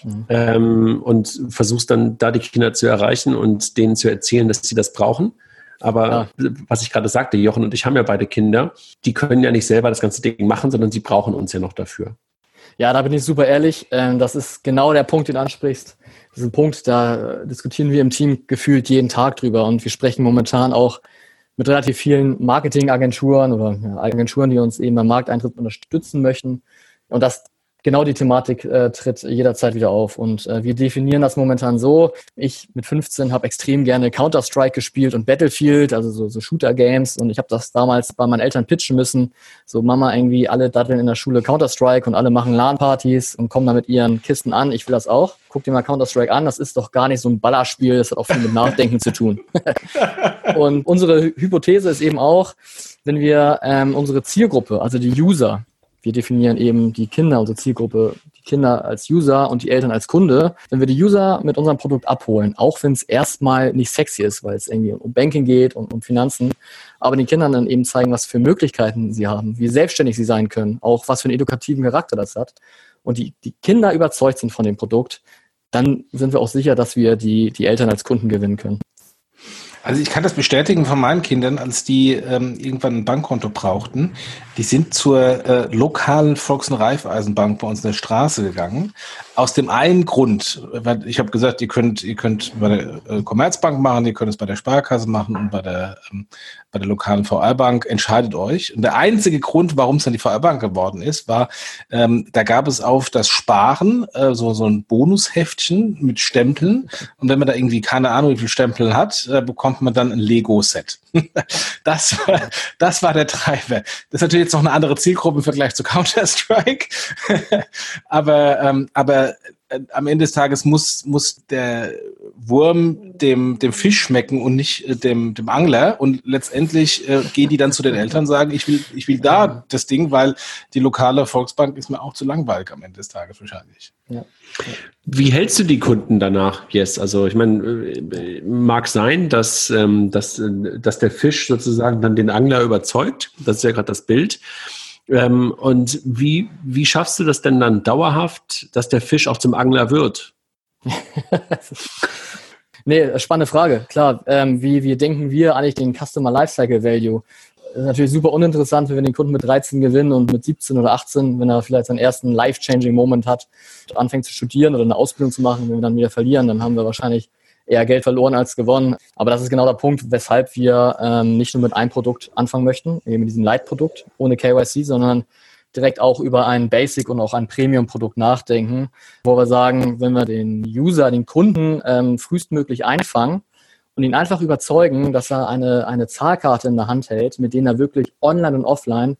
mhm. ähm, und versuchst dann da die Kinder zu erreichen und denen zu erzählen, dass sie das brauchen. Aber ja. was ich gerade sagte, Jochen und ich haben ja beide Kinder, die können ja nicht selber das ganze Ding machen, sondern sie brauchen uns ja noch dafür. Ja, da bin ich super ehrlich. Ähm, das ist genau der Punkt, den du ansprichst. Das ist ein Punkt, da diskutieren wir im Team gefühlt jeden Tag drüber und wir sprechen momentan auch mit relativ vielen Marketingagenturen oder Agenturen, die uns eben beim Markteintritt unterstützen möchten. Und das genau die Thematik äh, tritt jederzeit wieder auf. Und äh, wir definieren das momentan so. Ich mit 15 habe extrem gerne Counter-Strike gespielt und Battlefield, also so, so Shooter-Games. Und ich habe das damals bei meinen Eltern pitchen müssen. So Mama irgendwie, alle daddeln in der Schule Counter-Strike und alle machen LAN-Partys und kommen da mit ihren Kisten an. Ich will das auch. Guck dir mal Counter-Strike an. Das ist doch gar nicht so ein Ballerspiel. Das hat auch viel mit Nachdenken zu tun. und unsere Hypothese ist eben auch, wenn wir ähm, unsere Zielgruppe, also die User, wir definieren eben die Kinder, unsere Zielgruppe, die Kinder als User und die Eltern als Kunde. Wenn wir die User mit unserem Produkt abholen, auch wenn es erstmal nicht sexy ist, weil es irgendwie um Banking geht und um Finanzen, aber den Kindern dann eben zeigen, was für Möglichkeiten sie haben, wie selbstständig sie sein können, auch was für einen edukativen Charakter das hat und die, die Kinder überzeugt sind von dem Produkt, dann sind wir auch sicher, dass wir die, die Eltern als Kunden gewinnen können. Also ich kann das bestätigen von meinen Kindern, als die ähm, irgendwann ein Bankkonto brauchten. Die sind zur äh, lokalen Volks- und Raiffeisenbank bei uns in der Straße gegangen. Aus dem einen Grund, weil ich habe gesagt, ihr könnt, ihr könnt bei der äh, Commerzbank machen, ihr könnt es bei der Sparkasse machen und bei der ähm, bei der lokalen VR-Bank, entscheidet euch. Und der einzige Grund, warum es dann die VR-Bank geworden ist, war, ähm, da gab es auf das Sparen äh, so, so ein Bonusheftchen mit Stempeln. Und wenn man da irgendwie keine Ahnung, wie viel Stempel hat, äh, bekommt man dann ein Lego-Set. das, war, das war der Treiber. Das ist natürlich jetzt noch eine andere Zielgruppe im Vergleich zu Counter-Strike. aber, ähm, aber äh, am Ende des Tages muss, muss der Wurm dem, dem Fisch schmecken und nicht äh, dem, dem Angler. Und letztendlich äh, gehen die dann zu den Eltern und sagen, ich will, ich will da das Ding, weil die lokale Volksbank ist mir auch zu langweilig am Ende des Tages wahrscheinlich. Ja. Wie hältst du die Kunden danach, Yes? Also ich meine, äh, mag sein, dass, ähm, dass, dass der Fisch sozusagen dann den Angler überzeugt. Das ist ja gerade das Bild. Ähm, und wie, wie schaffst du das denn dann dauerhaft, dass der Fisch auch zum Angler wird? nee, spannende Frage. Klar, ähm, wie, wie denken wir eigentlich den Customer Lifecycle Value? Das ist natürlich super uninteressant, wenn wir den Kunden mit 13 gewinnen und mit 17 oder 18, wenn er vielleicht seinen ersten life-changing Moment hat, anfängt zu studieren oder eine Ausbildung zu machen, wenn wir dann wieder verlieren, dann haben wir wahrscheinlich eher Geld verloren als gewonnen. Aber das ist genau der Punkt, weshalb wir ähm, nicht nur mit einem Produkt anfangen möchten, eben mit diesem Light-Produkt ohne KYC, sondern direkt auch über ein Basic und auch ein Premium-Produkt nachdenken, wo wir sagen, wenn wir den User, den Kunden ähm, frühestmöglich einfangen und ihn einfach überzeugen, dass er eine, eine Zahlkarte in der Hand hält, mit denen er wirklich online und offline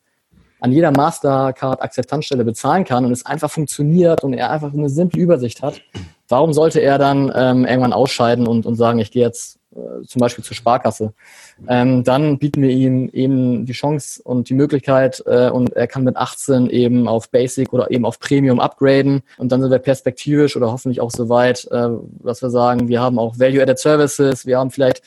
an jeder Mastercard-Akzeptanzstelle bezahlen kann und es einfach funktioniert und er einfach eine simple Übersicht hat, Warum sollte er dann ähm, irgendwann ausscheiden und, und sagen, ich gehe jetzt äh, zum Beispiel zur Sparkasse? Ähm, dann bieten wir ihm eben die Chance und die Möglichkeit äh, und er kann mit 18 eben auf Basic oder eben auf Premium upgraden und dann sind wir perspektivisch oder hoffentlich auch so weit, äh, dass wir sagen, wir haben auch Value-Added Services, wir haben vielleicht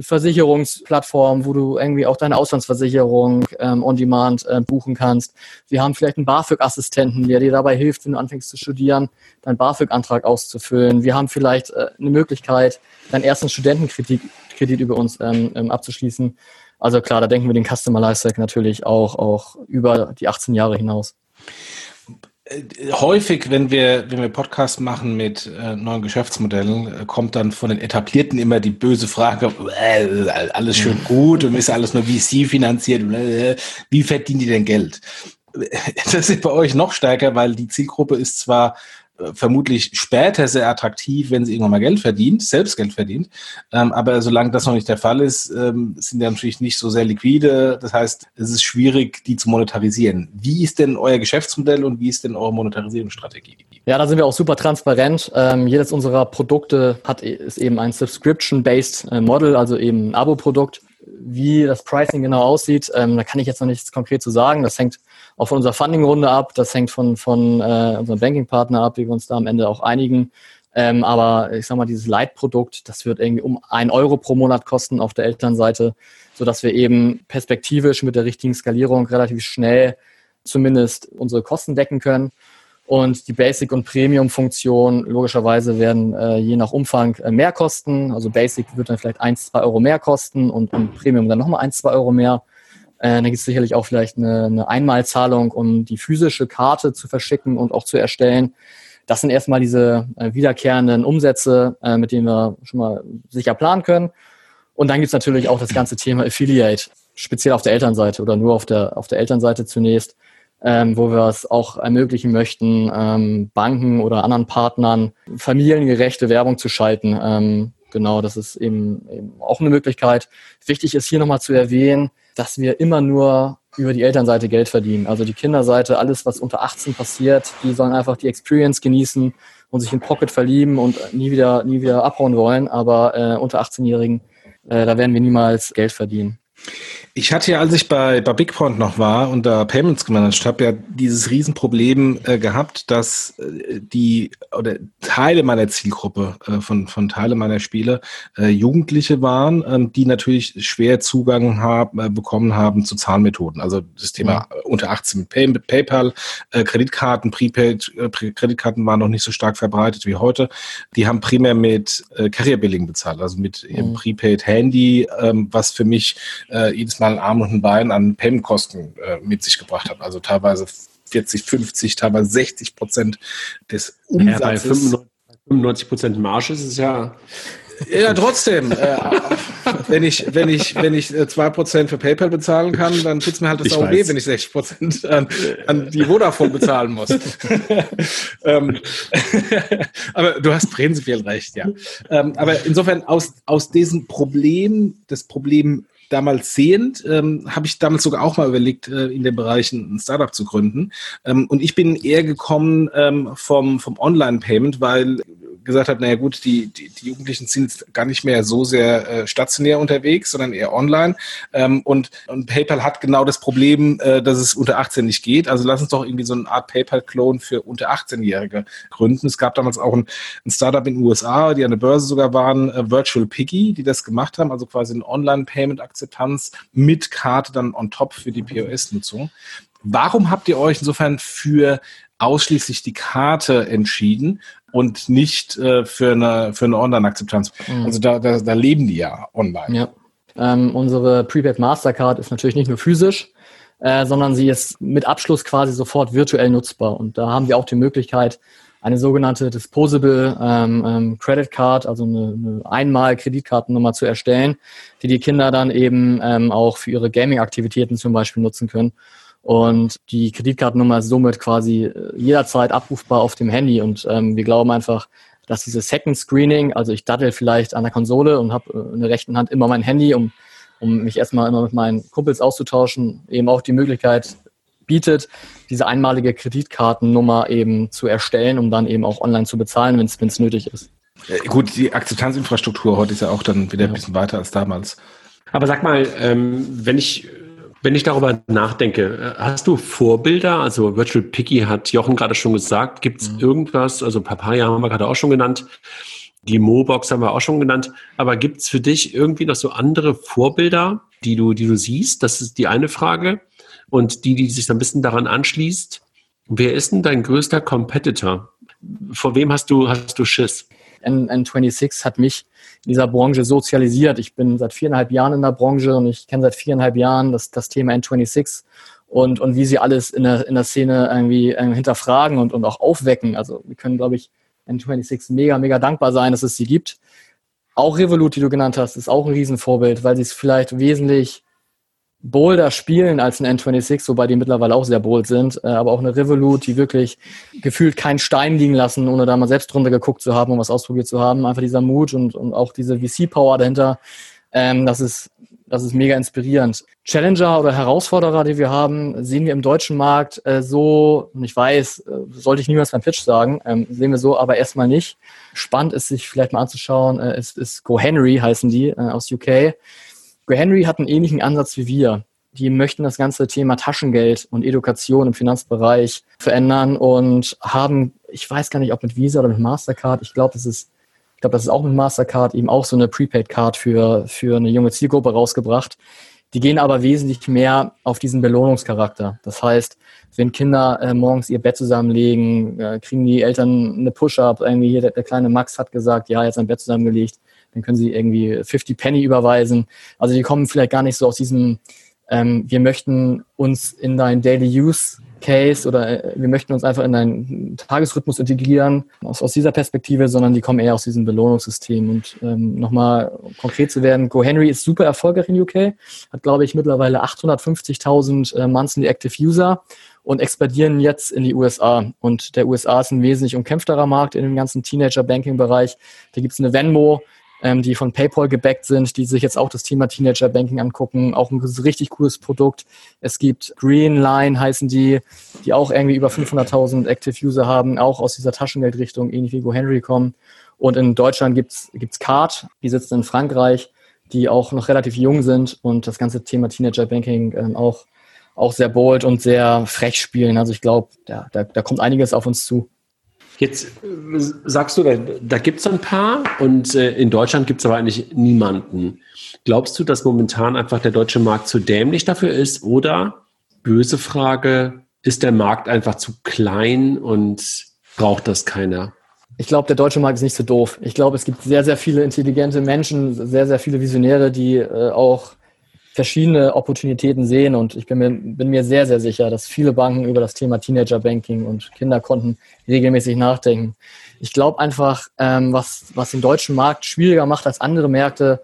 Versicherungsplattform, wo du irgendwie auch deine Auslandsversicherung ähm, on demand äh, buchen kannst. Wir haben vielleicht einen BAföG-Assistenten, der dir dabei hilft, wenn du anfängst zu studieren, deinen BAföG-Antrag auszufüllen. Wir haben vielleicht äh, eine Möglichkeit, deinen ersten Studentenkredit Kredit über uns ähm, ähm, abzuschließen. Also klar, da denken wir den Customer Lifecycle natürlich auch, auch über die 18 Jahre hinaus. Äh, häufig, wenn wir, wenn wir Podcasts machen mit äh, neuen Geschäftsmodellen, äh, kommt dann von den Etablierten immer die böse Frage, äh, alles schön gut und ist alles nur VC finanziert, wie verdienen die denn Geld? das ist bei euch noch stärker, weil die Zielgruppe ist zwar vermutlich später sehr attraktiv, wenn sie irgendwann mal Geld verdient, selbst Geld verdient. Ähm, aber solange das noch nicht der Fall ist, ähm, sind die natürlich nicht so sehr liquide. Das heißt, es ist schwierig, die zu monetarisieren. Wie ist denn euer Geschäftsmodell und wie ist denn eure Monetarisierungsstrategie? Ja, da sind wir auch super transparent. Ähm, jedes unserer Produkte hat ist eben ein Subscription-based äh, Model, also eben ein Abo-Produkt. Wie das Pricing genau aussieht, ähm, da kann ich jetzt noch nichts konkret zu sagen. Das hängt auch von unserer Funding-Runde ab. Das hängt von, von äh, unserem Banking-Partner ab, wie wir uns da am Ende auch einigen. Ähm, aber ich sag mal, dieses Leitprodukt, das wird irgendwie um ein Euro pro Monat kosten auf der Elternseite, sodass wir eben perspektivisch mit der richtigen Skalierung relativ schnell zumindest unsere Kosten decken können. Und die Basic- und Premium-Funktion logischerweise werden äh, je nach Umfang äh, mehr kosten. Also Basic wird dann vielleicht 1, 2 Euro mehr kosten und, und Premium dann nochmal 1, 2 Euro mehr. Äh, da gibt es sicherlich auch vielleicht eine, eine Einmalzahlung, um die physische Karte zu verschicken und auch zu erstellen. Das sind erstmal diese äh, wiederkehrenden Umsätze, äh, mit denen wir schon mal sicher planen können. Und dann gibt es natürlich auch das ganze Thema Affiliate, speziell auf der Elternseite oder nur auf der, auf der Elternseite zunächst, ähm, wo wir es auch ermöglichen möchten, ähm, Banken oder anderen Partnern familiengerechte Werbung zu schalten. Ähm, genau, das ist eben, eben auch eine Möglichkeit. Wichtig ist hier nochmal zu erwähnen, dass wir immer nur über die Elternseite Geld verdienen. Also die Kinderseite, alles, was unter 18 passiert, die sollen einfach die Experience genießen und sich in Pocket verlieben und nie wieder, nie wieder abhauen wollen. Aber äh, unter 18-Jährigen, äh, da werden wir niemals Geld verdienen. Ich hatte ja, als ich bei, bei BigPoint noch war und da Payments gemanagt habe, ja dieses Riesenproblem äh, gehabt, dass äh, die oder Teile meiner Zielgruppe äh, von, von Teile meiner Spiele äh, Jugendliche waren, ähm, die natürlich schwer Zugang haben, äh, bekommen haben zu Zahlmethoden. Also das Thema mhm. unter 18 Pay, mit PayPal, äh, Kreditkarten, Prepaid, Kreditkarten waren noch nicht so stark verbreitet wie heute. Die haben primär mit Carrier Billing bezahlt, also mit ihrem mhm. Prepaid Handy, ähm, was für mich äh, jedes Mal ein Arm und ein Bein an Payment-Kosten äh, mit sich gebracht hat. Also teilweise 40, 50, teilweise 60 Prozent des Umsatzes. Ja, bei 95 Prozent Marge ist es ja. Ja, trotzdem. äh, wenn ich, wenn ich, wenn ich äh, zwei Prozent für PayPal bezahlen kann, dann tut's mir halt das auch weh, wenn ich 60 Prozent an, an die Vodafone bezahlen muss. ähm, aber du hast prinzipiell recht, ja. Ähm, aber insofern aus, aus diesem Problem, das Problem damals sehend, ähm, habe ich damals sogar auch mal überlegt, äh, in den Bereichen ein Startup zu gründen. Ähm, und ich bin eher gekommen ähm, vom, vom Online-Payment, weil gesagt habe, naja gut, die, die, die Jugendlichen sind gar nicht mehr so sehr äh, stationär unterwegs, sondern eher online. Ähm, und, und PayPal hat genau das Problem, äh, dass es unter 18 nicht geht. Also lass uns doch irgendwie so eine Art PayPal-Klon für unter 18-Jährige gründen. Es gab damals auch ein, ein Startup in den USA, die an der Börse sogar waren, äh, Virtual Piggy, die das gemacht haben, also quasi eine Online-Payment-Akzeptanz mit Karte dann on top für die POS-Nutzung. Warum habt ihr euch insofern für ausschließlich die Karte entschieden und nicht äh, für eine, für eine Online-Akzeptanz. Mhm. Also da, da, da leben die ja online. Ja. Ähm, unsere Prepaid Mastercard ist natürlich nicht nur physisch, äh, sondern sie ist mit Abschluss quasi sofort virtuell nutzbar. Und da haben wir auch die Möglichkeit, eine sogenannte Disposable ähm, ähm, Credit Card, also eine, eine Einmal-Kreditkartennummer zu erstellen, die die Kinder dann eben ähm, auch für ihre Gaming-Aktivitäten zum Beispiel nutzen können. Und die Kreditkartennummer ist somit quasi äh, jederzeit abrufbar auf dem Handy. Und ähm, wir glauben einfach, dass dieses Second Screening, also ich dattel vielleicht an der Konsole und habe äh, in der rechten Hand immer mein Handy, um, um mich erstmal immer mit meinen Kumpels auszutauschen, eben auch die Möglichkeit bietet, diese einmalige Kreditkartennummer eben zu erstellen, um dann eben auch online zu bezahlen, wenn es nötig ist. Gut, die Akzeptanzinfrastruktur heute ist ja auch dann wieder ja. ein bisschen weiter als damals. Aber sag mal, ähm, wenn ich wenn ich darüber nachdenke, äh, hast du Vorbilder? Also Virtual Picky hat Jochen gerade schon gesagt. Gibt es mhm. irgendwas? Also Papaya haben wir gerade auch schon genannt. Die Mobox haben wir auch schon genannt. Aber gibt es für dich irgendwie noch so andere Vorbilder, die du, die du siehst? Das ist die eine Frage. Und die, die sich so ein bisschen daran anschließt. Wer ist denn dein größter Competitor? Vor wem hast du, hast du Schiss? N N26 hat mich in dieser Branche sozialisiert. Ich bin seit viereinhalb Jahren in der Branche und ich kenne seit viereinhalb Jahren das, das Thema N26 und, und wie sie alles in der, in der Szene irgendwie äh, hinterfragen und, und auch aufwecken. Also wir können, glaube ich, N26 mega, mega dankbar sein, dass es sie gibt. Auch Revolut, die du genannt hast, ist auch ein Riesenvorbild, weil sie es vielleicht wesentlich bolder spielen als ein N26, wobei die mittlerweile auch sehr bold sind, äh, aber auch eine Revolut, die wirklich gefühlt keinen Stein liegen lassen, ohne da mal selbst drunter geguckt zu haben und was ausprobiert zu haben. Einfach dieser Mut und, und auch diese VC-Power dahinter, ähm, das ist das ist mega inspirierend. Challenger oder Herausforderer, die wir haben, sehen wir im deutschen Markt äh, so, und ich weiß, äh, sollte ich niemals beim Pitch sagen, ähm, sehen wir so, aber erstmal nicht. Spannend ist, sich vielleicht mal anzuschauen, äh, ist, ist GoHenry heißen die äh, aus UK. GoHenry hat einen ähnlichen Ansatz wie wir. Die möchten das ganze Thema Taschengeld und Education im Finanzbereich verändern und haben, ich weiß gar nicht, ob mit Visa oder mit Mastercard, ich glaube, es ist ich glaube, das ist auch mit Mastercard eben auch so eine Prepaid-Card für, für eine junge Zielgruppe rausgebracht. Die gehen aber wesentlich mehr auf diesen Belohnungscharakter. Das heißt, wenn Kinder äh, morgens ihr Bett zusammenlegen, äh, kriegen die Eltern eine Push-Up. Irgendwie hier der, der, kleine Max hat gesagt, ja, jetzt ein Bett zusammengelegt. Dann können sie irgendwie 50 Penny überweisen. Also die kommen vielleicht gar nicht so aus diesem, ähm, wir möchten uns in dein Daily Use Case oder äh, wir möchten uns einfach in einen Tagesrhythmus integrieren aus, aus dieser Perspektive, sondern die kommen eher aus diesem Belohnungssystem. Und ähm, nochmal konkret zu werden, GoHenry ist super erfolgreich in UK, hat glaube ich mittlerweile 850.000 äh, Monthly Active User und expandieren jetzt in die USA. Und der USA ist ein wesentlich umkämpfterer Markt in dem ganzen Teenager-Banking-Bereich. Da gibt es eine Venmo, ähm, die von PayPal gebackt sind, die sich jetzt auch das Thema Teenager Banking angucken. Auch ein richtig cooles Produkt. Es gibt Greenline heißen die, die auch irgendwie über 500.000 Active User haben, auch aus dieser Taschengeldrichtung, ähnlich wie GoHenry kommen. Und in Deutschland gibt's gibt's Card, die sitzen in Frankreich, die auch noch relativ jung sind und das ganze Thema Teenager Banking ähm, auch auch sehr bold und sehr frech spielen. Also ich glaube, da, da, da kommt einiges auf uns zu. Jetzt sagst du, da, da gibt es ein paar und äh, in Deutschland gibt es aber eigentlich niemanden. Glaubst du, dass momentan einfach der deutsche Markt zu dämlich dafür ist oder, böse Frage, ist der Markt einfach zu klein und braucht das keiner? Ich glaube, der deutsche Markt ist nicht so doof. Ich glaube, es gibt sehr, sehr viele intelligente Menschen, sehr, sehr viele Visionäre, die äh, auch verschiedene Opportunitäten sehen und ich bin mir, bin mir sehr, sehr sicher, dass viele Banken über das Thema Teenager Banking und Kinderkonten regelmäßig nachdenken. Ich glaube einfach, ähm, was, was den deutschen Markt schwieriger macht als andere Märkte,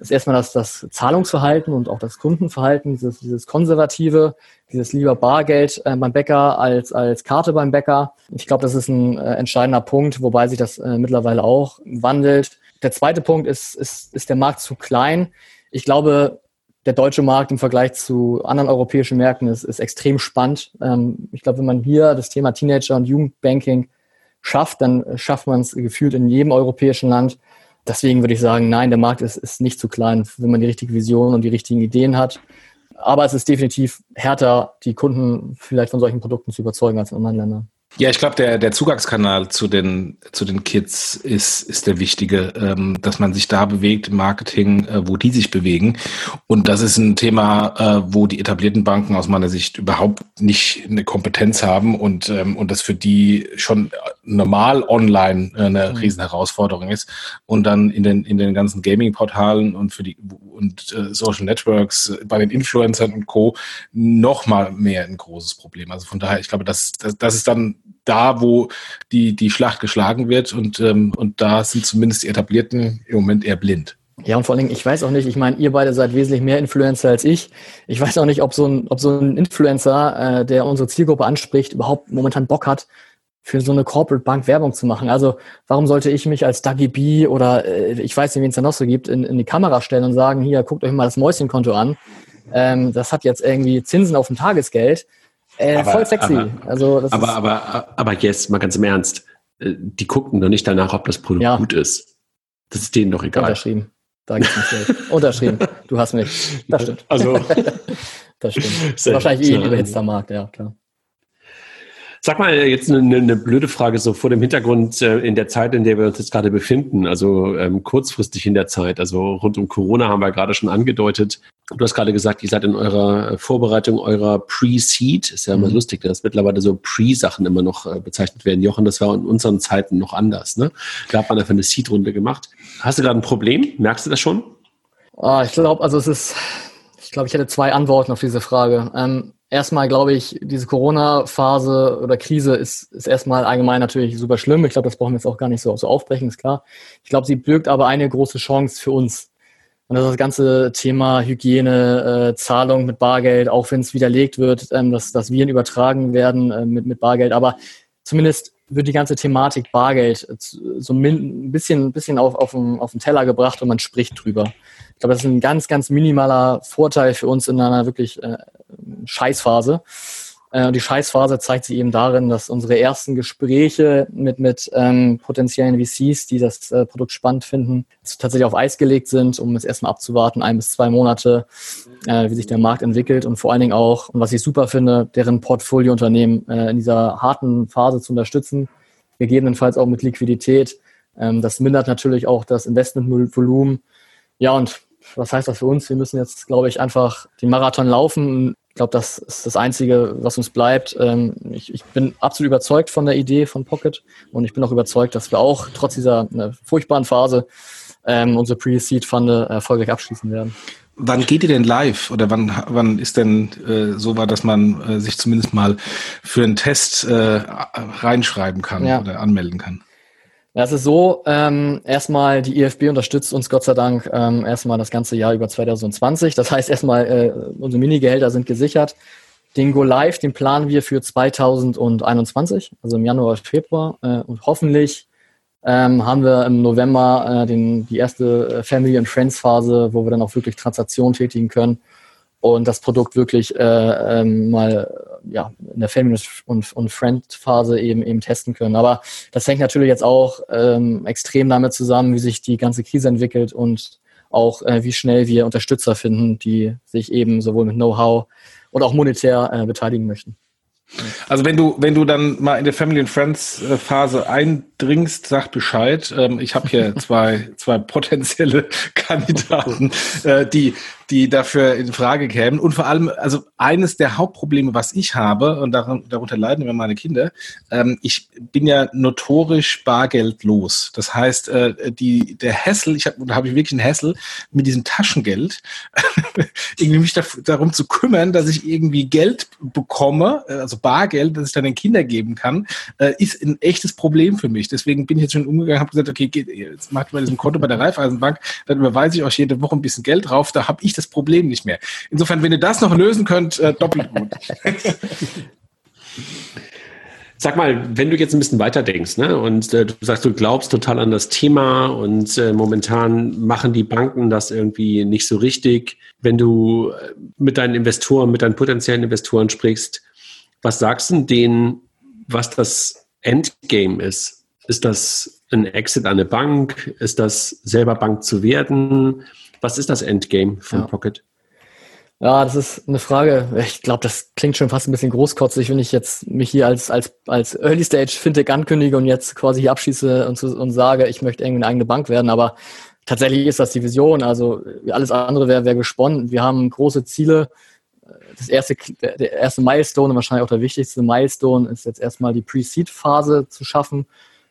ist erstmal das, das Zahlungsverhalten und auch das Kundenverhalten, dieses, dieses konservative, dieses lieber Bargeld äh, beim Bäcker als, als Karte beim Bäcker. Ich glaube, das ist ein äh, entscheidender Punkt, wobei sich das äh, mittlerweile auch wandelt. Der zweite Punkt ist, ist, ist der Markt zu klein. Ich glaube, der deutsche Markt im Vergleich zu anderen europäischen Märkten ist, ist extrem spannend. Ähm, ich glaube, wenn man hier das Thema Teenager und Jugendbanking schafft, dann schafft man es gefühlt in jedem europäischen Land. Deswegen würde ich sagen, nein, der Markt ist, ist nicht zu klein, wenn man die richtige Vision und die richtigen Ideen hat. Aber es ist definitiv härter, die Kunden vielleicht von solchen Produkten zu überzeugen als in anderen Ländern. Ja, ich glaube, der, der Zugangskanal zu den, zu den Kids ist, ist der wichtige, ähm, dass man sich da bewegt im Marketing, äh, wo die sich bewegen. Und das ist ein Thema, äh, wo die etablierten Banken aus meiner Sicht überhaupt nicht eine Kompetenz haben und, ähm, und das für die schon normal online äh, eine mhm. Riesenherausforderung ist. Und dann in den, in den ganzen Gaming-Portalen und für die und äh, Social Networks äh, bei den Influencern und Co. noch mal mehr ein großes Problem. Also von daher, ich glaube, das, das, das ist dann da, wo die, die Schlacht geschlagen wird und, ähm, und da sind zumindest die Etablierten im Moment eher blind. Ja, und vor allen Dingen, ich weiß auch nicht, ich meine, ihr beide seid wesentlich mehr Influencer als ich. Ich weiß auch nicht, ob so ein, ob so ein Influencer, äh, der unsere Zielgruppe anspricht, überhaupt momentan Bock hat, für so eine Corporate Bank Werbung zu machen. Also warum sollte ich mich als Dagi B oder äh, ich weiß nicht, wen es da noch so gibt, in, in die Kamera stellen und sagen, hier, guckt euch mal das Mäuschenkonto an. Ähm, das hat jetzt irgendwie Zinsen auf dem Tagesgeld. Äh, aber, voll sexy. Aber, also, das aber, aber, aber jetzt mal ganz im Ernst. Äh, die gucken doch nicht danach, ob das Produkt ja. gut ist. Das ist denen doch egal. Unterschrieben. Da gibt's nicht Geld. Unterschrieben. Du hast mich. Das stimmt. Also. das stimmt. Wahrscheinlich eh ein überhitzter Markt, ja, klar. Sag mal jetzt eine, eine, blöde Frage so vor dem Hintergrund äh, in der Zeit, in der wir uns jetzt gerade befinden, also ähm, kurzfristig in der Zeit, also rund um Corona haben wir gerade schon angedeutet. Du hast gerade gesagt, ihr seid in eurer Vorbereitung eurer Pre-Seed. Ist ja immer mhm. lustig, dass mittlerweile so Pre-Sachen immer noch äh, bezeichnet werden. Jochen, das war in unseren Zeiten noch anders. Ne? Da hat man einfach eine Seed-Runde gemacht. Hast du gerade ein Problem? Merkst du das schon? Oh, ich glaube, also es ist, ich glaube, ich hätte zwei Antworten auf diese Frage. Ähm, erstmal glaube ich, diese Corona-Phase oder Krise ist, ist erstmal allgemein natürlich super schlimm. Ich glaube, das brauchen wir jetzt auch gar nicht so, so aufbrechen, ist klar. Ich glaube, sie birgt aber eine große Chance für uns. Und das, das ganze Thema Hygiene, äh, Zahlung mit Bargeld, auch wenn es widerlegt wird, ähm, dass, dass Viren übertragen werden äh, mit, mit Bargeld. Aber zumindest wird die ganze Thematik Bargeld so ein bisschen, bisschen auf, auf, den, auf den Teller gebracht und man spricht drüber. Ich glaube, das ist ein ganz, ganz minimaler Vorteil für uns in einer wirklich äh, Scheißphase. Äh, die Scheißphase zeigt sich eben darin, dass unsere ersten Gespräche mit, mit ähm, potenziellen VCs, die das äh, Produkt spannend finden, tatsächlich auf Eis gelegt sind, um es erstmal abzuwarten, ein bis zwei Monate, äh, wie sich der Markt entwickelt und vor allen Dingen auch, und was ich super finde, deren Portfoliounternehmen äh, in dieser harten Phase zu unterstützen, gegebenenfalls auch mit Liquidität. Ähm, das mindert natürlich auch das Investmentvolumen. Ja, und was heißt das für uns? Wir müssen jetzt, glaube ich, einfach den Marathon laufen. Ich glaube, das ist das Einzige, was uns bleibt. Ähm, ich, ich, bin absolut überzeugt von der Idee von Pocket und ich bin auch überzeugt, dass wir auch trotz dieser ne, furchtbaren Phase ähm, unsere Pre-Seed-Funde erfolgreich abschließen werden. Wann geht ihr denn live oder wann, wann ist denn äh, so war, dass man äh, sich zumindest mal für einen Test äh, reinschreiben kann ja. oder anmelden kann? Ja, es ist so, ähm, erstmal die IFB unterstützt uns Gott sei Dank ähm, erstmal das ganze Jahr über 2020. Das heißt erstmal, äh, unsere Minigehälter sind gesichert. Den Go Live, den planen wir für 2021, also im Januar, Februar. Äh, und hoffentlich ähm, haben wir im November äh, den, die erste äh, Family and Friends Phase, wo wir dann auch wirklich Transaktionen tätigen können und das Produkt wirklich äh, ähm, mal ja, in der Family- und, und Friend-Phase eben eben testen können. Aber das hängt natürlich jetzt auch ähm, extrem damit zusammen, wie sich die ganze Krise entwickelt und auch äh, wie schnell wir Unterstützer finden, die sich eben sowohl mit Know-how und auch monetär äh, beteiligen möchten. Also wenn du, wenn du dann mal in der Family and Friends äh, Phase eindringst, sag Bescheid. Ähm, ich habe hier zwei, zwei potenzielle Kandidaten, äh, die, die dafür in Frage kämen. Und vor allem, also eines der Hauptprobleme, was ich habe, und darunter leiden immer meine Kinder, ähm, ich bin ja notorisch bargeldlos. Das heißt, äh, die, der Hessel, ich habe da habe ich wirklich einen Hessel mit diesem Taschengeld, irgendwie mich da, darum zu kümmern, dass ich irgendwie Geld bekomme, äh, also Bargeld, das ich dann den Kindern geben kann, äh, ist ein echtes Problem für mich. Deswegen bin ich jetzt schon umgegangen, habe gesagt, okay, geht, jetzt macht mal diesen Konto bei der Raiffeisenbank, dann überweise ich euch jede Woche ein bisschen Geld drauf, da habe ich das Problem nicht mehr. Insofern, wenn ihr das noch lösen könnt, äh, doppelt gut. Sag mal, wenn du jetzt ein bisschen weiter denkst, ne, und äh, du sagst, du glaubst total an das Thema und äh, momentan machen die Banken das irgendwie nicht so richtig. Wenn du äh, mit deinen Investoren, mit deinen potenziellen Investoren sprichst, was sagst du denen, was das Endgame ist? Ist das ein Exit an eine Bank? Ist das selber Bank zu werden? Was ist das Endgame von ja. Pocket? Ja, das ist eine Frage. Ich glaube, das klingt schon fast ein bisschen großkotzig, wenn ich jetzt mich hier als, als, als Early Stage Fintech ankündige und jetzt quasi hier abschließe und, und sage, ich möchte irgendwie eine eigene Bank werden. Aber tatsächlich ist das die Vision. Also alles andere wäre wär gesponnen. Wir haben große Ziele. Das erste, der erste Milestone und wahrscheinlich auch der wichtigste Milestone ist jetzt erstmal die Pre-Seed-Phase zu schaffen.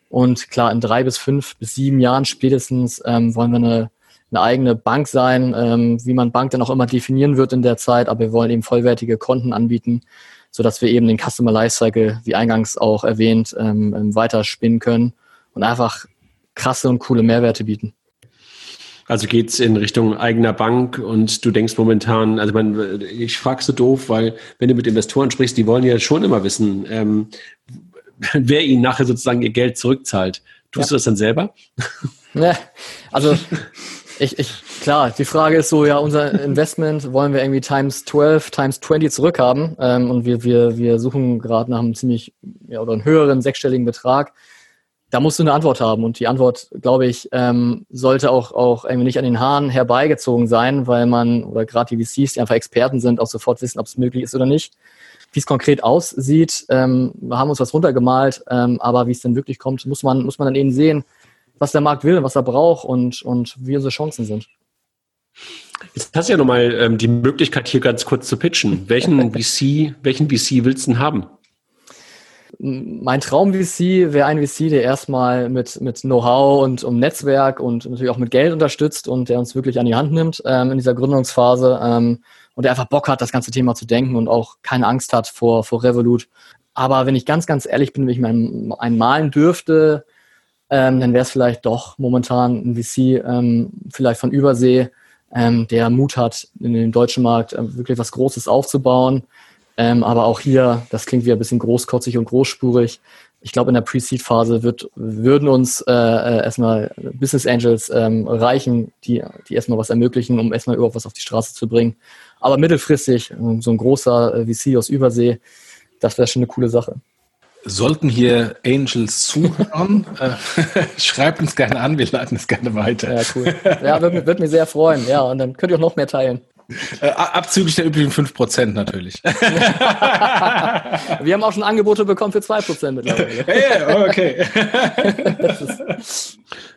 Und klar, in drei bis fünf bis sieben Jahren spätestens ähm, wollen wir eine eine eigene Bank sein, ähm, wie man Bank dann auch immer definieren wird in der Zeit, aber wir wollen eben vollwertige Konten anbieten, sodass wir eben den Customer Lifecycle, wie eingangs auch erwähnt, ähm, ähm, weiter spinnen können und einfach krasse und coole Mehrwerte bieten. Also geht's in Richtung eigener Bank und du denkst momentan, also man, ich frage so doof, weil wenn du mit Investoren sprichst, die wollen ja schon immer wissen, ähm, wer ihnen nachher sozusagen ihr Geld zurückzahlt. Tust ja. du das dann selber? Ja, also ich, ich, klar, die Frage ist so, ja, unser Investment wollen wir irgendwie times 12, times 20 zurückhaben ähm, und wir, wir, wir suchen gerade nach einem ziemlich, ja, oder einen höheren sechsstelligen Betrag. Da musst du eine Antwort haben und die Antwort, glaube ich, ähm, sollte auch, auch irgendwie nicht an den Haaren herbeigezogen sein, weil man, oder gerade die VCs, die einfach Experten sind, auch sofort wissen, ob es möglich ist oder nicht. Wie es konkret aussieht, ähm, wir haben uns was runtergemalt, ähm, aber wie es denn wirklich kommt, muss man, muss man dann eben sehen, was der Markt will, was er braucht und, und wie unsere Chancen sind. Jetzt hast du ja nochmal ähm, die Möglichkeit, hier ganz kurz zu pitchen. Welchen VC, welchen VC willst du denn haben? Mein Traum-VC wäre ein VC, der erstmal mit, mit Know-how und um Netzwerk und natürlich auch mit Geld unterstützt und der uns wirklich an die Hand nimmt ähm, in dieser Gründungsphase ähm, und der einfach Bock hat, das ganze Thema zu denken und auch keine Angst hat vor, vor Revolut. Aber wenn ich ganz, ganz ehrlich bin, wenn ich mir einen, einen malen dürfte, ähm, dann wäre es vielleicht doch momentan ein VC, ähm, vielleicht von Übersee, ähm, der Mut hat, in den deutschen Markt äh, wirklich was Großes aufzubauen. Ähm, aber auch hier, das klingt wie ein bisschen großkotzig und großspurig. Ich glaube, in der Pre-Seed-Phase würden uns äh, äh, erstmal Business Angels ähm, reichen, die, die erstmal was ermöglichen, um erstmal überhaupt was auf die Straße zu bringen. Aber mittelfristig, so ein großer äh, VC aus Übersee, das wäre schon eine coole Sache. Sollten hier Angels zuhören, äh, schreibt uns gerne an, wir leiten es gerne weiter. Ja, cool. Ja, würde würd mich sehr freuen. Ja, und dann könnt ihr auch noch mehr teilen. Äh, abzüglich der üblichen 5% natürlich. Wir haben auch schon Angebote bekommen für 2% mittlerweile. Hey, okay.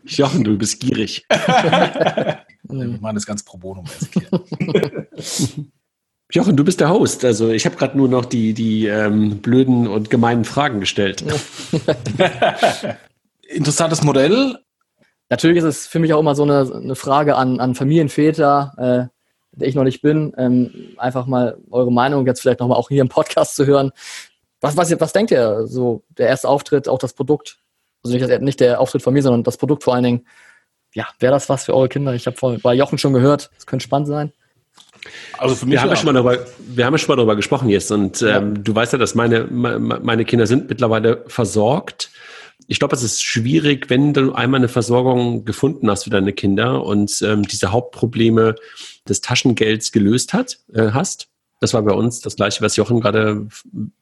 Jochen, du bist gierig. Wir machen das ganz pro bono. Jochen, du bist der Host. Also ich habe gerade nur noch die, die ähm, blöden und gemeinen Fragen gestellt. Interessantes Modell. Natürlich ist es für mich auch immer so eine, eine Frage an, an Familienväter, äh, der ich noch nicht bin, ähm, einfach mal eure Meinung jetzt vielleicht nochmal auch hier im Podcast zu hören. Was, was, was denkt ihr? So der erste Auftritt, auch das Produkt? Also nicht, nicht der Auftritt von mir, sondern das Produkt vor allen Dingen. Ja, wäre das was für eure Kinder? Ich habe bei Jochen schon gehört, es könnte spannend sein. Also für mich wir, haben ja schon mal darüber, wir haben ja schon mal darüber gesprochen jetzt und ja. ähm, du weißt ja, dass meine, meine Kinder sind mittlerweile versorgt. Ich glaube, es ist schwierig, wenn du einmal eine Versorgung gefunden hast für deine Kinder und ähm, diese Hauptprobleme des Taschengelds gelöst hat, äh, hast. Das war bei uns das gleiche, was Jochen gerade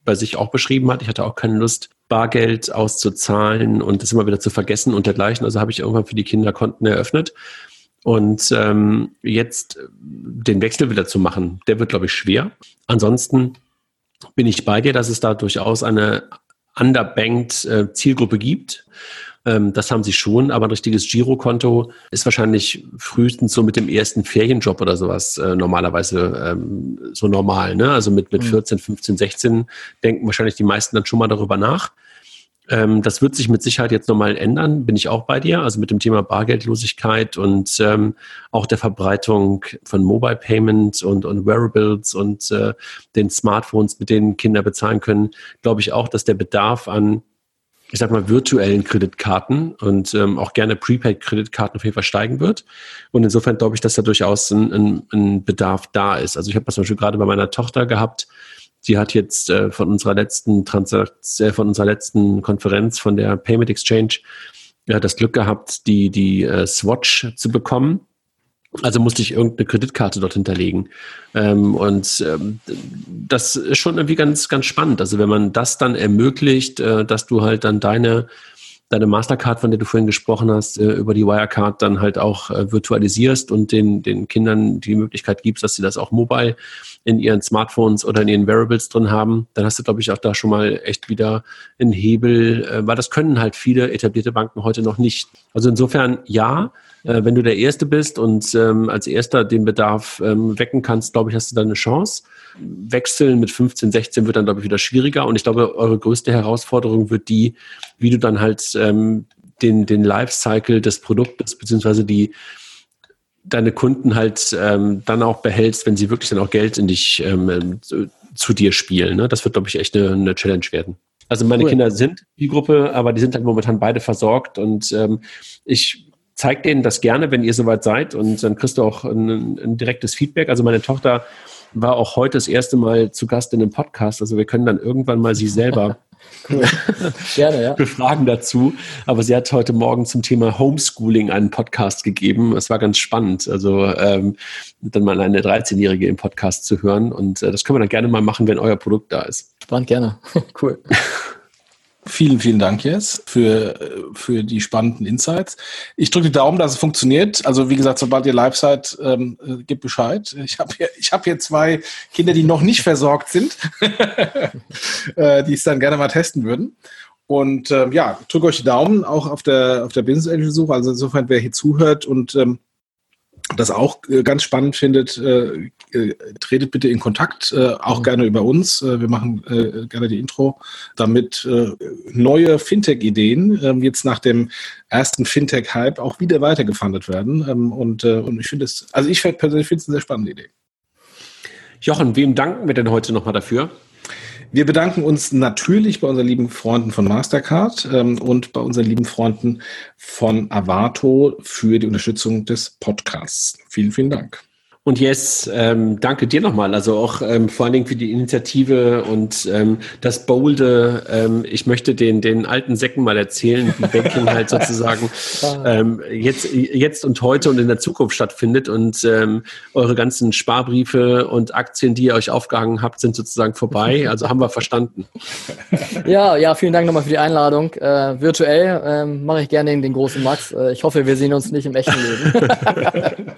bei sich auch beschrieben hat. Ich hatte auch keine Lust, Bargeld auszuzahlen und das immer wieder zu vergessen und dergleichen. Also habe ich irgendwann für die Kinder Konten eröffnet. Und ähm, jetzt den Wechsel wieder zu machen, der wird, glaube ich, schwer. Ansonsten bin ich bei dir, dass es da durchaus eine underbanked äh, Zielgruppe gibt. Ähm, das haben sie schon, aber ein richtiges Girokonto ist wahrscheinlich frühestens so mit dem ersten Ferienjob oder sowas äh, normalerweise ähm, so normal. Ne? Also mit, mit 14, 15, 16 denken wahrscheinlich die meisten dann schon mal darüber nach. Ähm, das wird sich mit Sicherheit jetzt nochmal ändern, bin ich auch bei dir. Also mit dem Thema Bargeldlosigkeit und ähm, auch der Verbreitung von Mobile Payment und, und Wearables und äh, den Smartphones, mit denen Kinder bezahlen können, glaube ich auch, dass der Bedarf an ich sag mal, virtuellen Kreditkarten und ähm, auch gerne Prepaid-Kreditkarten auf jeden Fall steigen wird. Und insofern glaube ich, dass da durchaus ein, ein, ein Bedarf da ist. Also ich habe das zum Beispiel gerade bei meiner Tochter gehabt, die hat jetzt äh, von unserer letzten Transaktion, äh, von unserer letzten Konferenz von der Payment Exchange ja, das Glück gehabt, die, die äh, Swatch zu bekommen. Also musste ich irgendeine Kreditkarte dort hinterlegen. Ähm, und ähm, das ist schon irgendwie ganz, ganz spannend. Also wenn man das dann ermöglicht, äh, dass du halt dann deine, deine Mastercard, von der du vorhin gesprochen hast, äh, über die Wirecard dann halt auch äh, virtualisierst und den, den Kindern die Möglichkeit gibst, dass sie das auch mobile in ihren Smartphones oder in ihren Wearables drin haben, dann hast du, glaube ich, auch da schon mal echt wieder einen Hebel, äh, weil das können halt viele etablierte Banken heute noch nicht. Also insofern ja, wenn du der Erste bist und ähm, als Erster den Bedarf ähm, wecken kannst, glaube ich, hast du da eine Chance. Wechseln mit 15, 16 wird dann, glaube ich, wieder schwieriger. Und ich glaube, eure größte Herausforderung wird die, wie du dann halt ähm, den, den Lifecycle des Produktes beziehungsweise die deine Kunden halt ähm, dann auch behältst, wenn sie wirklich dann auch Geld in dich ähm, zu, zu dir spielen. Ne? Das wird, glaube ich, echt eine, eine Challenge werden. Also meine cool. Kinder sind die Gruppe, aber die sind halt momentan beide versorgt und ähm, ich zeige denen das gerne, wenn ihr soweit seid und dann kriegst du auch ein, ein direktes Feedback. Also meine Tochter war auch heute das erste Mal zu Gast in einem Podcast. Also wir können dann irgendwann mal sie selber Cool. Gerne, ja. befragen dazu. Aber sie hat heute Morgen zum Thema Homeschooling einen Podcast gegeben. Es war ganz spannend, also ähm, dann mal eine 13-Jährige im Podcast zu hören. Und äh, das können wir dann gerne mal machen, wenn euer Produkt da ist. Spannend, gerne. cool. Vielen, vielen Dank jetzt für, für die spannenden Insights. Ich drücke die Daumen, dass es funktioniert. Also wie gesagt, sobald ihr live seid, ähm, äh, gebt Bescheid. Ich habe hier, ich hab hier zwei Kinder, die noch nicht versorgt sind, äh, die es dann gerne mal testen würden. Und ähm, ja, drücke euch die Daumen, auch auf der, auf der Business Angel Suche. Also insofern, wer hier zuhört und ähm, das auch äh, ganz spannend findet, äh, äh, tretet bitte in Kontakt, äh, auch mhm. gerne über uns. Äh, wir machen gerne die Intro, damit neue Fintech-Ideen ähm, jetzt nach dem ersten Fintech-Hype auch wieder weitergefundet werden. Ähm, und, und ich finde es, also ich persönlich finde es eine sehr spannende Idee. Jochen, wem danken wir denn heute nochmal dafür? Wir bedanken uns natürlich bei unseren lieben Freunden von Mastercard ähm, und bei unseren lieben Freunden von Avato für die Unterstützung des Podcasts. Vielen, vielen Dank. Und yes, ähm, danke dir nochmal. Also auch ähm, vor allen Dingen für die Initiative und ähm, das Bolde. Ähm, ich möchte den, den alten Säcken mal erzählen, wie Banking halt sozusagen ähm, jetzt, jetzt und heute und in der Zukunft stattfindet. Und ähm, eure ganzen Sparbriefe und Aktien, die ihr euch aufgehangen habt, sind sozusagen vorbei. Also haben wir verstanden. Ja, ja, vielen Dank nochmal für die Einladung. Äh, virtuell ähm, mache ich gerne den, den großen Max. Äh, ich hoffe, wir sehen uns nicht im echten Leben.